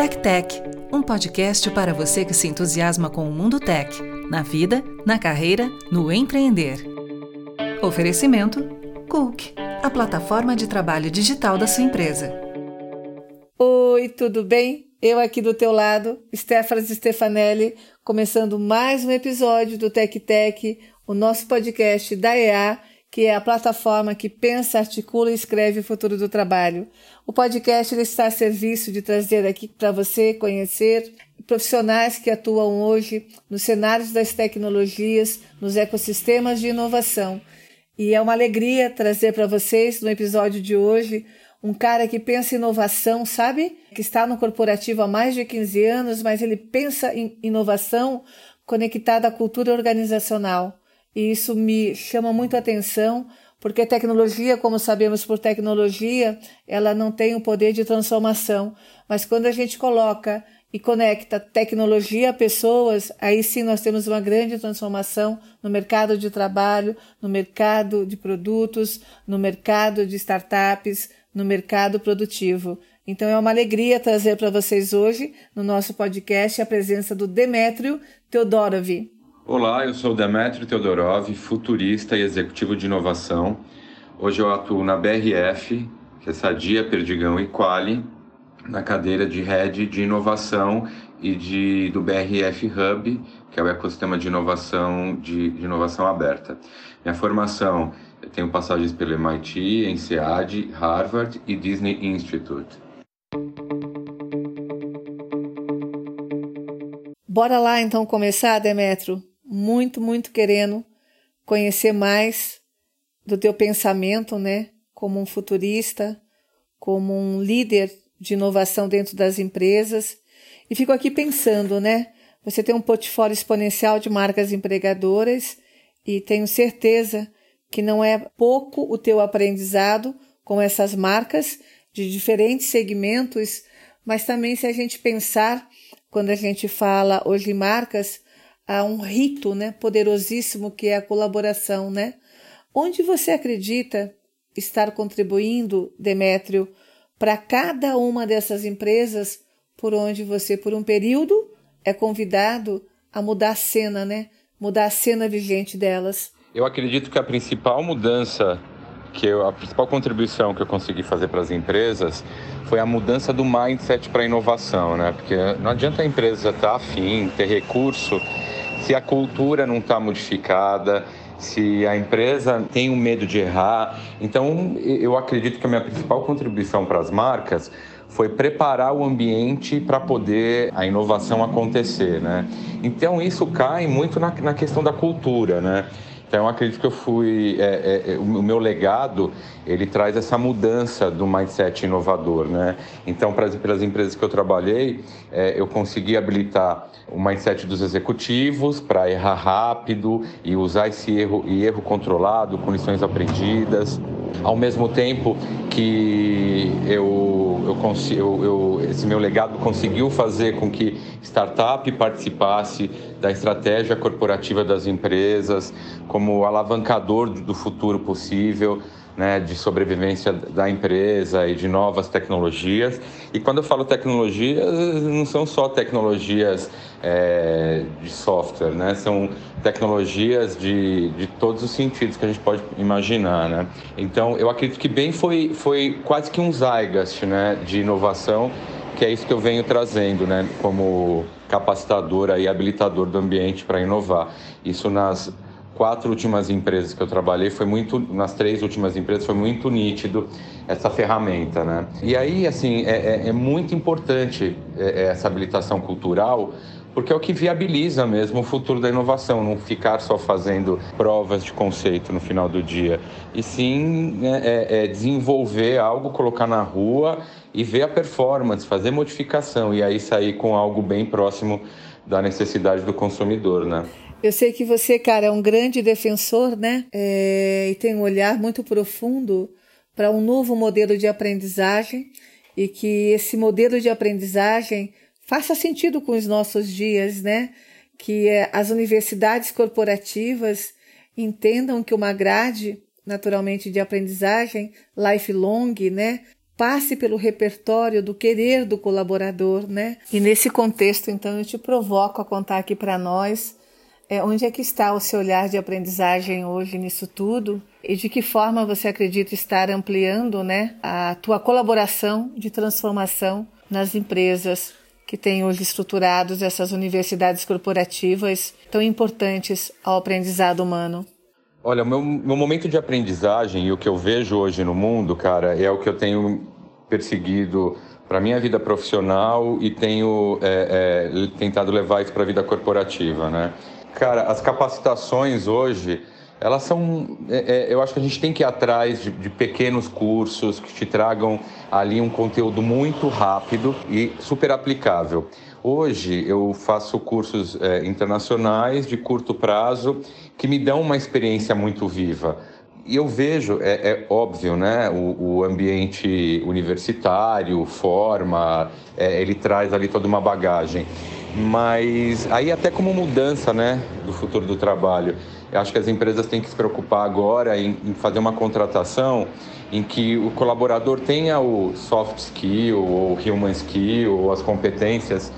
Tech Tech, um podcast para você que se entusiasma com o mundo tech, na vida, na carreira, no empreender. Oferecimento Cook, a plataforma de trabalho digital da sua empresa. Oi, tudo bem? Eu aqui do teu lado, Stephanie Stefanelli, começando mais um episódio do Tech Tech, o nosso podcast da EA, que é a plataforma que pensa, articula e escreve o futuro do trabalho. O podcast está a serviço de trazer aqui para você conhecer profissionais que atuam hoje nos cenários das tecnologias, nos ecossistemas de inovação. E é uma alegria trazer para vocês no episódio de hoje um cara que pensa em inovação, sabe? Que está no corporativo há mais de 15 anos, mas ele pensa em inovação conectada à cultura organizacional. E isso me chama muito a atenção, porque tecnologia, como sabemos por tecnologia, ela não tem o poder de transformação. Mas quando a gente coloca e conecta tecnologia a pessoas, aí sim nós temos uma grande transformação no mercado de trabalho, no mercado de produtos, no mercado de startups, no mercado produtivo. Então é uma alegria trazer para vocês hoje, no nosso podcast, a presença do Demétrio Teodorov. Olá, eu sou Demetrio Teodorov, futurista e executivo de inovação. Hoje eu atuo na BRF, que é Sadia, Perdigão e Quali, na cadeira de Head de Inovação e de, do BRF Hub, que é o ecossistema de inovação, de, de inovação aberta. Minha formação, eu tenho passagens pelo MIT, ENSEAD, Harvard e Disney Institute. Bora lá então começar, Demetrio? Muito, muito querendo conhecer mais do teu pensamento, né? Como um futurista, como um líder de inovação dentro das empresas. E fico aqui pensando, né? Você tem um portfólio exponencial de marcas empregadoras e tenho certeza que não é pouco o teu aprendizado com essas marcas de diferentes segmentos, mas também se a gente pensar, quando a gente fala hoje em marcas, a um rito né, poderosíssimo que é a colaboração. Né? Onde você acredita estar contribuindo, Demétrio, para cada uma dessas empresas por onde você, por um período, é convidado a mudar a cena, né? mudar a cena vigente delas? Eu acredito que a principal mudança que eu, a principal contribuição que eu consegui fazer para as empresas foi a mudança do mindset para a inovação, né? Porque não adianta a empresa estar tá afim, ter recurso se a cultura não está modificada, se a empresa tem um medo de errar. Então, eu acredito que a minha principal contribuição para as marcas foi preparar o ambiente para poder a inovação acontecer, né? Então, isso cai muito na, na questão da cultura, né? Então, eu acredito que eu fui. É, é, é, o meu legado ele traz essa mudança do mindset inovador, né? Então, para as empresas que eu trabalhei, é, eu consegui habilitar o mindset dos executivos para errar rápido e usar esse erro e erro controlado com lições aprendidas, ao mesmo tempo que eu, eu, eu, eu esse meu legado conseguiu fazer com que startup participasse da estratégia corporativa das empresas, como alavancador do futuro possível, né, de sobrevivência da empresa e de novas tecnologias. E quando eu falo tecnologias, não são só tecnologias é, de software, né? São tecnologias de, de todos os sentidos que a gente pode imaginar, né? Então, eu acredito que bem foi, foi quase que um zeitgeist, né, de inovação que é isso que eu venho trazendo, né, como capacitador e habilitador do ambiente para inovar. Isso nas quatro últimas empresas que eu trabalhei foi muito, nas três últimas empresas foi muito nítido essa ferramenta, né? E aí, assim, é, é, é muito importante é, é essa habilitação cultural porque é o que viabiliza mesmo o futuro da inovação, não ficar só fazendo provas de conceito no final do dia, e sim né, é, é desenvolver algo, colocar na rua e ver a performance, fazer modificação e aí sair com algo bem próximo da necessidade do consumidor, né? Eu sei que você, cara, é um grande defensor, né? É, e tem um olhar muito profundo para um novo modelo de aprendizagem e que esse modelo de aprendizagem faça sentido com os nossos dias, né? Que é, as universidades corporativas entendam que uma grade, naturalmente, de aprendizagem lifelong, né? passe pelo repertório do querer do colaborador, né? E nesse contexto, então, eu te provoco a contar aqui para nós é, onde é que está o seu olhar de aprendizagem hoje nisso tudo e de que forma você acredita estar ampliando, né, a tua colaboração de transformação nas empresas que têm hoje estruturados essas universidades corporativas tão importantes ao aprendizado humano? Olha, o meu, meu momento de aprendizagem e o que eu vejo hoje no mundo, cara, é o que eu tenho perseguido para minha vida profissional e tenho é, é, tentado levar isso para a vida corporativa, né? Cara, as capacitações hoje, elas são. É, é, eu acho que a gente tem que ir atrás de, de, pequenos cursos que te tragam ali um conteúdo muito rápido e super aplicável. Hoje eu faço cursos é, internacionais de curto prazo que me dão uma experiência muito viva. E eu vejo, é, é óbvio, né? O, o, ambiente universitário forma, é, ele traz ali toda uma bagagem. Mas aí até como mudança, né, do futuro do trabalho. Eu acho que as empresas têm que se preocupar agora em, em fazer uma contratação em que o colaborador tenha o soft skill ou human skill ou as competências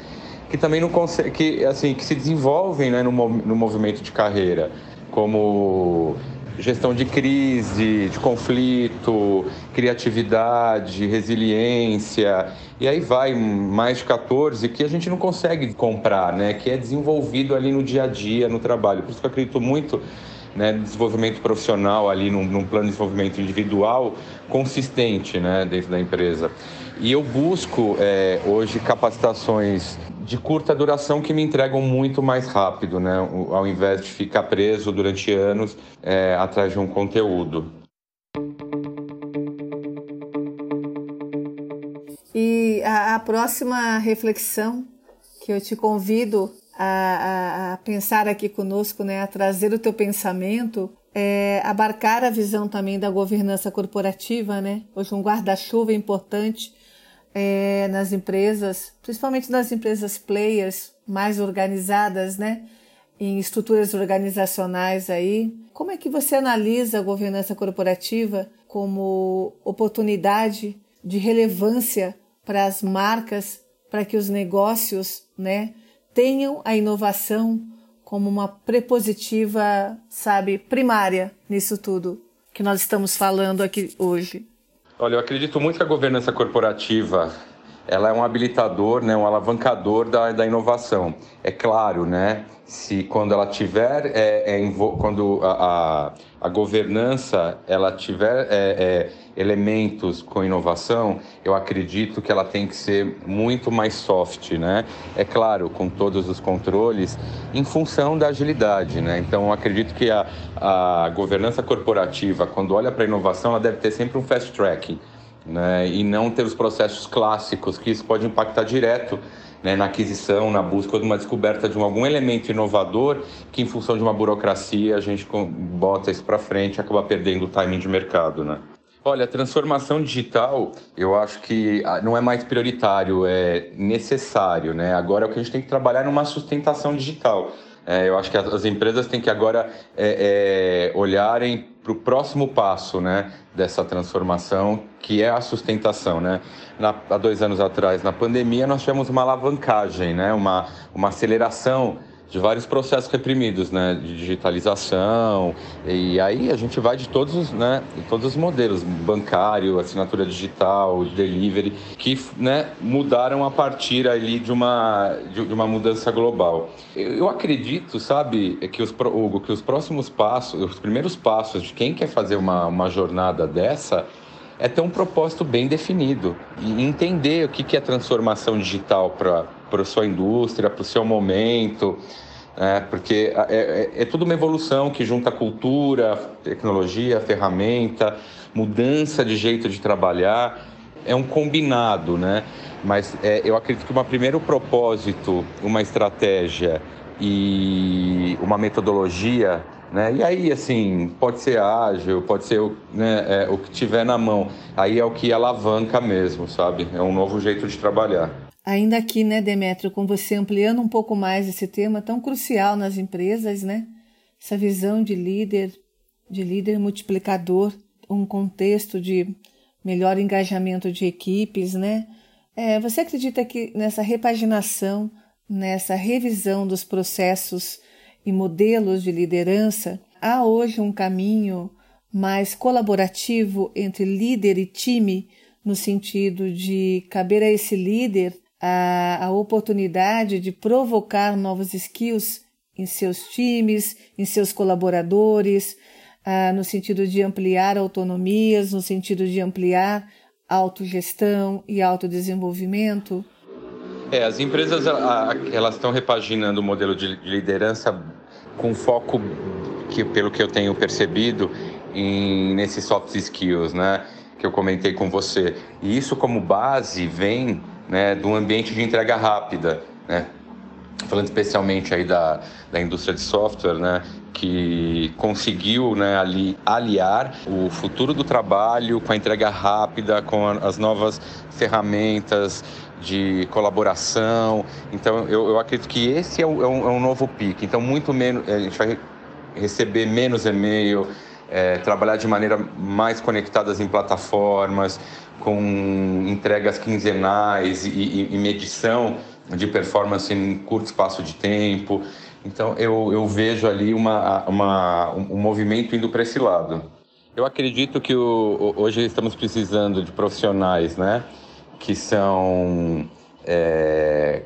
que também não consegue, que assim que se desenvolvem né, no, no movimento de carreira, como gestão de crise, de conflito, criatividade, resiliência, e aí vai mais de 14 que a gente não consegue comprar, né? Que é desenvolvido ali no dia a dia, no trabalho. Por isso que eu acredito muito né, desenvolvimento profissional ali num, num, plano de desenvolvimento individual consistente né, dentro da empresa. E eu busco é, hoje capacitações de curta duração que me entregam muito mais rápido, né? Ao invés de ficar preso durante anos é, atrás de um conteúdo. A, próxima reflexão que eu te convido a, a, a, pensar aqui conosco, né, a trazer o teu pensamento, é abarcar a visão também da governança corporativa, né? Hoje um guarda-chuva importante é, nas empresas, principalmente nas empresas players mais organizadas, né? Em estruturas organizacionais aí. Como é que você analisa a governança corporativa como oportunidade de relevância para as marcas, para que os negócios, né, tenham a inovação como uma prepositiva, sabe, primária nisso tudo que nós estamos falando aqui hoje? Olha, eu acredito muito que a governança corporativa ela é um habilitador, né, um alavancador da, da inovação. É claro, né, se quando ela tiver, é, é, quando a, a, a, governança ela tiver é, é, elementos com inovação, eu acredito que ela tem que ser muito mais soft, né? É claro, com todos os controles, em função da agilidade, né? Então, eu acredito que a, a governança corporativa, quando olha para a inovação, ela deve ter sempre um fast tracking né, e não ter os processos clássicos, que isso pode impactar direto né, na aquisição, na busca de uma descoberta de algum elemento inovador que, em função de uma burocracia, a gente bota isso para frente e acaba perdendo o timing de mercado. Né? Olha, a transformação digital, eu acho que ah, não é mais prioritário, é necessário. Né? Agora, é o que a gente tem que trabalhar numa sustentação digital. É, eu acho que as empresas têm que agora é, é, olharem para o próximo passo né, dessa transformação, que é a sustentação. Né? Na, há dois anos atrás, na pandemia, nós tivemos uma alavancagem, né, uma, uma aceleração de vários processos reprimidos, né, de digitalização, e aí a gente vai de todos os, né, todos os modelos, bancário, assinatura digital, delivery, que, né, mudaram a partir ali de uma, de, uma mudança global. Eu, acredito, sabe, que os, Hugo, que os próximos passos, os primeiros passos de quem quer fazer uma, uma jornada dessa é ter um propósito bem definido e entender o que é transformação digital para a sua indústria, para o seu momento, né? porque é, é, é tudo uma evolução que junta cultura, tecnologia, ferramenta, mudança de jeito de trabalhar, é um combinado, né? Mas é, eu acredito que um primeiro propósito, uma estratégia e uma metodologia né? E aí, assim, pode ser ágil, pode ser né, é, o que tiver na mão. Aí é o que alavanca mesmo, sabe? É um novo jeito de trabalhar. Ainda aqui, né, Demétrio, com você ampliando um pouco mais esse tema tão crucial nas empresas, né? Essa visão de líder, de líder multiplicador, um contexto de melhor engajamento de equipes, né? É, você acredita que nessa repaginação, nessa revisão dos processos e modelos de liderança, há hoje um caminho mais colaborativo entre líder e time, no sentido de caber a esse líder a, a oportunidade de provocar novos skills em seus times, em seus colaboradores, no sentido de ampliar autonomias, no sentido de ampliar autogestão e autodesenvolvimento? É, as empresas elas estão repaginando o modelo de liderança com foco, que, pelo que eu tenho percebido, em, nesses soft skills, né? Que eu comentei com você. E isso, como base, vem né, do ambiente de entrega rápida, né? Falando especialmente aí da, da indústria de software, né? que conseguiu né, ali, aliar o futuro do trabalho com a entrega rápida, com as novas ferramentas de colaboração. Então, eu, eu acredito que esse é, o, é, um, é um, novo pique. Então, muito menos, a gente vai receber menos e-mail, é, trabalhar de maneira mais conectadas em plataformas, com entregas quinzenais e, e, e medição de performance em curto espaço de tempo. Então eu, eu vejo ali uma, uma, um movimento indo para esse lado. Eu acredito que o, hoje estamos precisando de profissionais, né, que são é,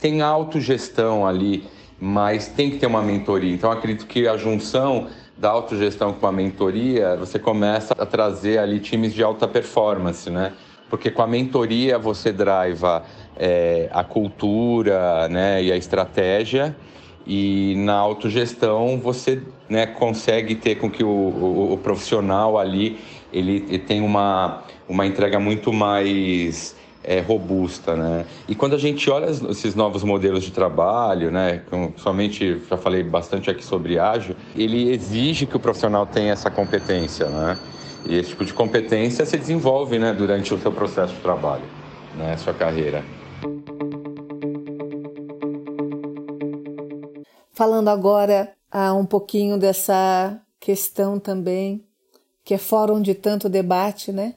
tem autogestão ali, mas tem que ter uma mentoria. Então acredito que a junção da autogestão com a mentoria, você começa a trazer ali times de alta performance, né? Porque com a mentoria você driva é, a cultura, né, e a estratégia e na autogestão você né, consegue ter com que o, o, o profissional ali ele, ele tem uma, uma entrega muito mais é, robusta, né? E quando a gente olha esses novos modelos de trabalho, né, somente já falei bastante aqui sobre ágil, ele exige que o profissional tenha essa competência, né? E esse tipo de competência se desenvolve, né, durante o seu processo de trabalho, né, sua carreira. Falando agora ah, um pouquinho dessa questão também, que é fórum de tanto debate, né?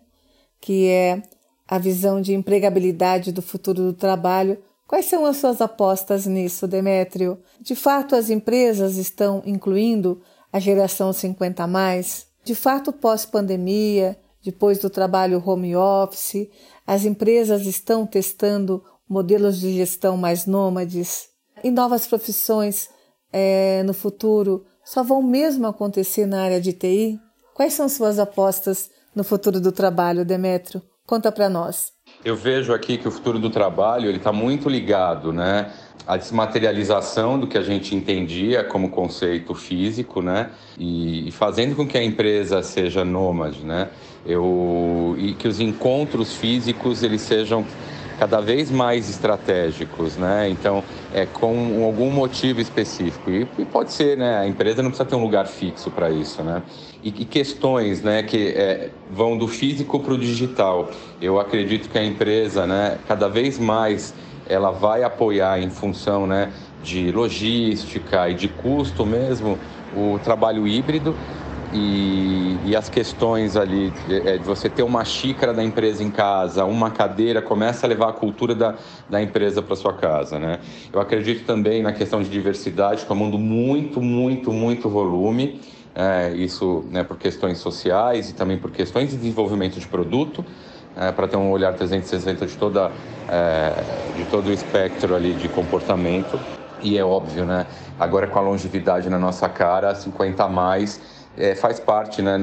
Que é a visão de empregabilidade do futuro do trabalho. Quais são as suas apostas nisso, Demétrio? De fato, as empresas estão incluindo a geração 50 mais? De fato, pós-pandemia, depois do trabalho home office, as empresas estão testando modelos de gestão mais nômades e novas profissões é, no futuro só vão mesmo acontecer na área de TI? Quais são suas apostas no futuro do trabalho, Demetrio? Conta para nós. Eu vejo aqui que o futuro do trabalho ele está muito ligado, né, à desmaterialização do que a gente entendia como conceito físico, né, e, fazendo com que a empresa seja nômade, né, eu e que os encontros físicos eles sejam cada vez mais estratégicos, né? Então, é com algum motivo específico. E, e pode ser, né? A empresa não precisa ter um lugar fixo para isso, né? E, e, questões, né? Que é, vão do físico para o digital. Eu acredito que a empresa, né? Cada vez mais ela vai apoiar em função, né? De logística e de custo mesmo o trabalho híbrido e, e, as questões ali de, é, de, você ter uma xícara da empresa em casa, uma cadeira, começa a levar a cultura da, da empresa para sua casa, né? Eu acredito também na questão de diversidade, tomando muito, muito, muito volume, é, isso né, por questões sociais e também por questões de desenvolvimento de produto, é, para ter um olhar 360 de, toda, é, de todo o espectro ali de comportamento. E é óbvio, né? Agora com a longevidade na nossa cara, 50 a mais, é, faz parte, né?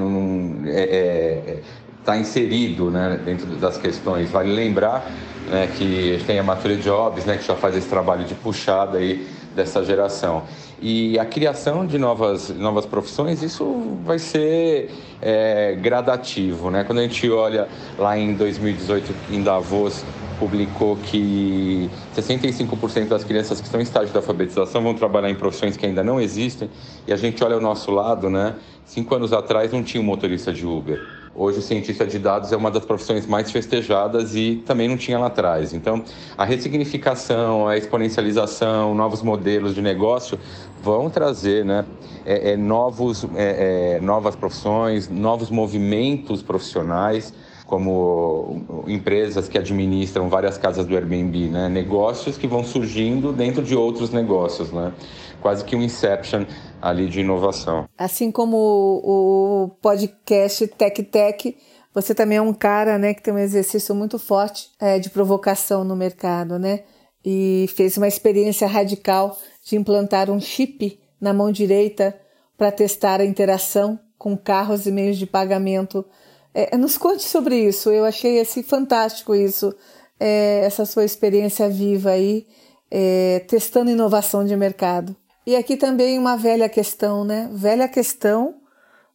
Está é, é, inserido né, dentro das questões. Vale lembrar né, que tem a Mature Jobs, né, que já faz esse trabalho de puxada aí dessa geração. E a criação de novas, novas profissões, isso vai ser é, gradativo. Né? Quando a gente olha lá em 2018 em Davos, publicou que 65% das crianças que estão em estágio de alfabetização vão trabalhar em profissões que ainda não existem. E a gente olha ao nosso lado, né? Cinco anos atrás não tinha um motorista de Uber. Hoje o cientista de dados é uma das profissões mais festejadas e também não tinha lá atrás. Então, a ressignificação, a exponencialização, novos modelos de negócio vão trazer né, é, é, novos, é, é novas profissões, novos movimentos profissionais como empresas que administram várias casas do Airbnb, né? Negócios que vão surgindo dentro de outros negócios, né? Quase que um inception ali de inovação. Assim como o, podcast Tech Tech, você também é um cara, né, que tem um exercício muito forte é, de provocação no mercado, né? E fez uma experiência radical de implantar um chip na mão direita para testar a interação com carros e meios de pagamento é, nos conte sobre isso. Eu achei assim, fantástico isso, é, essa sua experiência viva aí, é, testando inovação de mercado. E aqui também uma velha questão, né? Velha questão,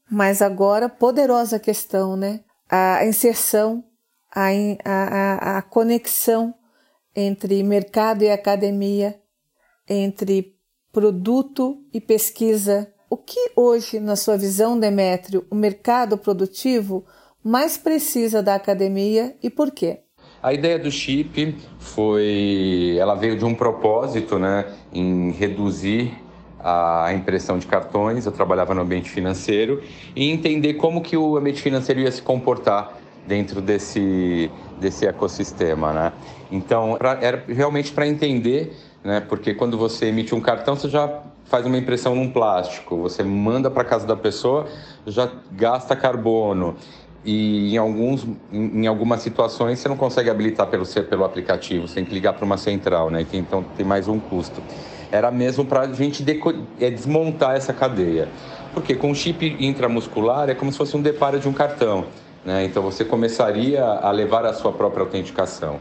mas agora poderosa questão, né? A inserção, a, a, a conexão entre mercado e academia, entre produto e pesquisa. O que hoje, na sua visão, Demétrio, o mercado produtivo mais precisa da academia e por quê? A ideia do chip foi, ela veio de um propósito, né, em reduzir a impressão de cartões. Eu trabalhava no ambiente financeiro e entender como que o ambiente financeiro ia se comportar dentro desse desse ecossistema, né? Então, pra, era realmente para entender, né? Porque quando você emite um cartão, você já faz uma impressão num plástico, você manda para casa da pessoa, já gasta carbono e em, alguns, em, algumas situações você não consegue habilitar pelo, pelo aplicativo, você tem que ligar para uma central, né? Então tem mais um custo. Era mesmo para a gente é, desmontar essa cadeia. Porque com chip intramuscular é como se fosse um deparo de um cartão. Né? Então você começaria a levar a sua própria autenticação.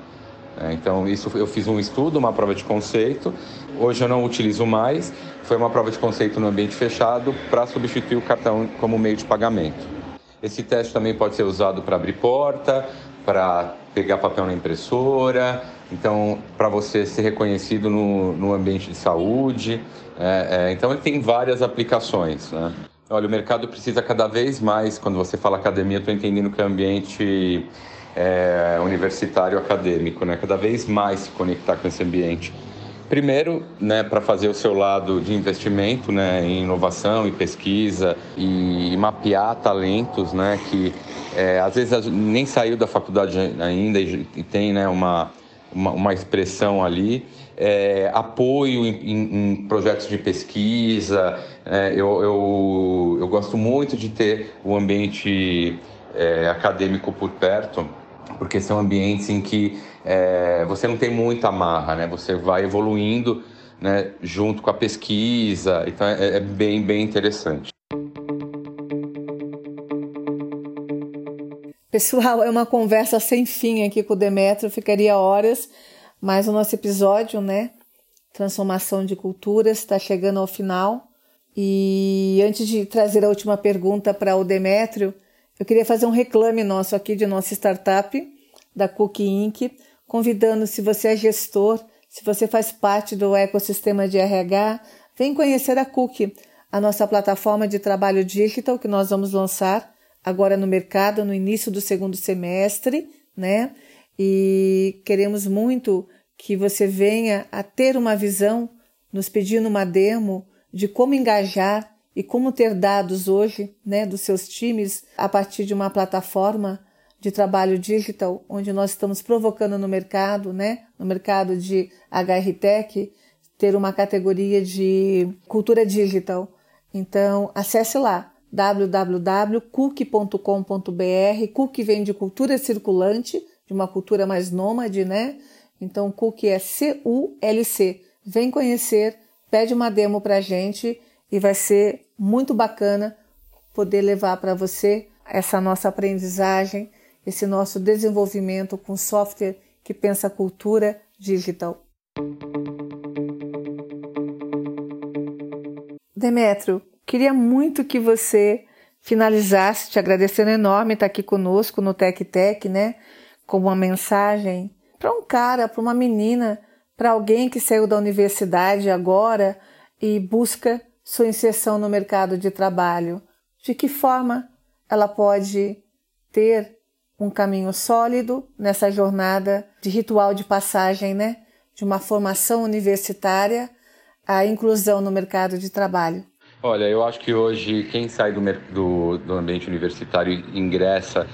Né? Então isso eu fiz um estudo, uma prova de conceito. Hoje eu não utilizo mais. Foi uma prova de conceito no ambiente fechado para substituir o cartão como meio de pagamento. Esse teste também pode ser usado para abrir porta, para pegar papel na impressora, então para você ser reconhecido no, no ambiente de saúde. É, é, então ele tem várias aplicações. Né? Olha, o mercado precisa cada vez mais, quando você fala academia, estou entendendo que é ambiente é, universitário acadêmico, né? cada vez mais se conectar com esse ambiente. Primeiro, né, para fazer o seu lado de investimento né, em inovação e pesquisa e mapear talentos né, que é, às vezes nem saiu da faculdade ainda e, tem né, uma, uma, uma, expressão ali. É, apoio em, em, em, projetos de pesquisa. É, eu, eu, eu gosto muito de ter o ambiente é, acadêmico por perto, porque são ambientes em que é, você não tem muita amarra, né? Você vai evoluindo né, junto com a pesquisa, então é, é bem, bem interessante. Pessoal, é uma conversa sem fim aqui com o Demetrio, ficaria horas, mas o nosso episódio, né? Transformação de culturas, está chegando ao final. E antes de trazer a última pergunta para o Demétrio, eu queria fazer um reclame nosso aqui de nossa startup, da Cookie Inc., convidando, se você é gestor, se você faz parte do ecossistema de RH, vem conhecer a Cookie, a nossa plataforma de trabalho digital que nós vamos lançar agora no mercado no início do segundo semestre, né? E queremos muito que você venha a ter uma visão, nos pedindo uma demo de como engajar e como ter dados hoje, né, dos seus times a partir de uma plataforma de trabalho digital, onde nós estamos provocando no mercado, né, no mercado de HR Tech, ter uma categoria de cultura digital. Então, acesse lá www.cook.com.br. Cook vem de cultura circulante, de uma cultura mais nômade, né? Então, Cook é C-U-L-C. Vem conhecer, pede uma demo pra gente e vai ser muito bacana poder levar para você essa nossa aprendizagem esse nosso desenvolvimento com software que pensa cultura digital. Demetrio, queria muito que você finalizasse, te agradecendo enorme estar aqui conosco no Tech Tech, né? Como uma mensagem para um cara, para uma menina, para alguém que saiu da universidade agora e busca sua inserção no mercado de trabalho. De que forma ela pode ter um caminho sólido nessa jornada de ritual de passagem, né? De uma formação universitária à inclusão no mercado de trabalho. Olha, eu acho que hoje quem sai do, do, do ambiente universitário e ingressa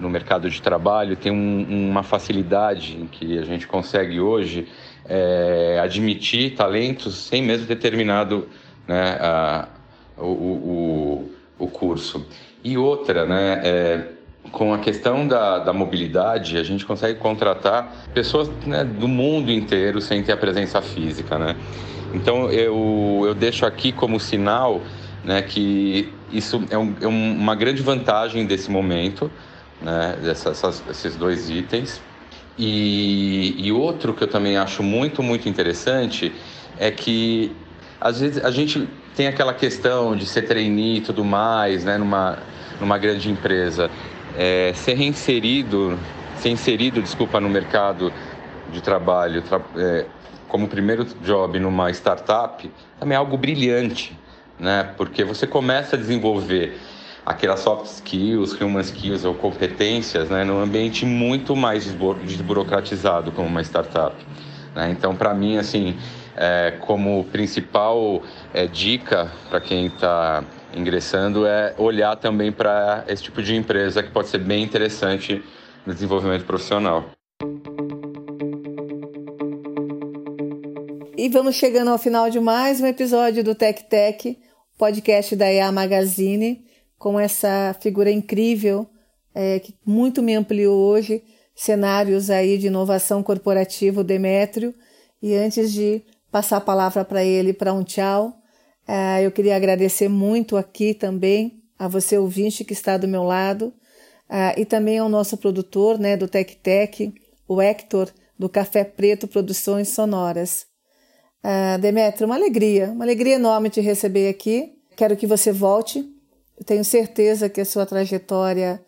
no mercado de trabalho tem um, uma facilidade em que a gente consegue hoje é, admitir talentos sem mesmo ter terminado né, a, o, o, o, curso. E outra, né, é, com a questão da, da, mobilidade, a gente consegue contratar pessoas né, do mundo inteiro sem ter a presença física. Né? Então eu, eu deixo aqui como sinal né, que isso é, um, é uma grande vantagem desse momento, né, dessas, esses dois itens. E, e outro que eu também acho muito, muito interessante é que às vezes a gente tem aquela questão de ser trainee e tudo mais, né, numa, numa grande empresa. É, ser reinserido, ser inserido, desculpa, no mercado de trabalho tra é, como primeiro job numa startup também é algo brilhante, né? Porque você começa a desenvolver aquelas soft skills, human skills ou competências, né, num ambiente muito mais desburocratizado como uma startup. Né? Então, para mim, assim, é, como principal é, dica para quem está ingressando é olhar também para esse tipo de empresa que pode ser bem interessante no desenvolvimento profissional. E vamos chegando ao final de mais um episódio do Tech Tech, podcast da EA Magazine, com essa figura incrível é, que muito me ampliou hoje, cenários aí de inovação corporativa, Demétrio. E antes de passar a palavra para ele para um tchau. É, eu queria agradecer muito aqui também a você ouvinte que está do meu lado é, e também ao nosso produtor né, do Tec Tec, o Hector, do Café Preto Produções Sonoras. Uh, Demetrio, uma alegria, uma alegria enorme te receber aqui. Quero que você volte. Eu tenho certeza que a sua trajetória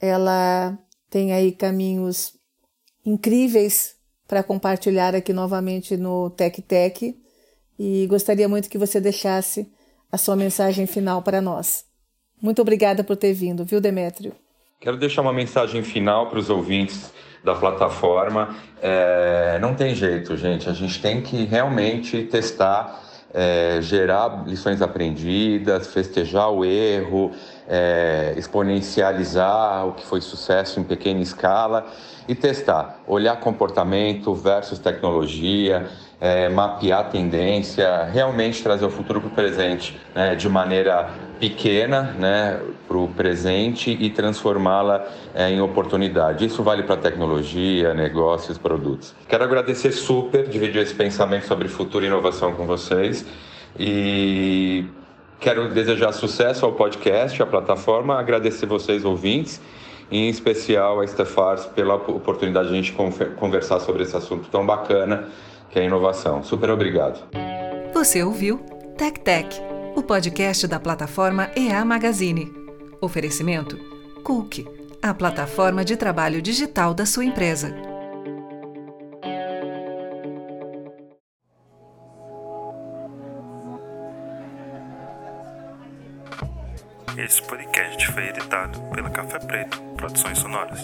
ela tem aí caminhos incríveis para compartilhar aqui novamente no Tec Tec e gostaria muito que você deixasse a sua mensagem final para nós. Muito obrigada por ter vindo, viu, Demétrio? Quero deixar uma mensagem final para os ouvintes da plataforma. É, não tem jeito, gente. A gente tem que realmente testar, é, gerar lições aprendidas, festejar o erro, é, exponencializar o que foi sucesso em pequena escala e testar, olhar comportamento versus tecnologia, é, mapear tendência, realmente trazer o futuro para o presente né, de maneira pequena né, para o presente e transformá-la é, em oportunidade. Isso vale para tecnologia, negócios, produtos. Quero agradecer super, dividir esse pensamento sobre futuro e inovação com vocês e quero desejar sucesso ao podcast, à plataforma, agradecer vocês ouvintes em especial a Stefars pela oportunidade de a gente conversar sobre esse assunto tão bacana que é a inovação. Super obrigado. Você ouviu Tech Tech, o podcast da plataforma EA Magazine. Oferecimento Cook, a plataforma de trabalho digital da sua empresa. Esse podcast foi editado pela Café Preto Produções Sonoras.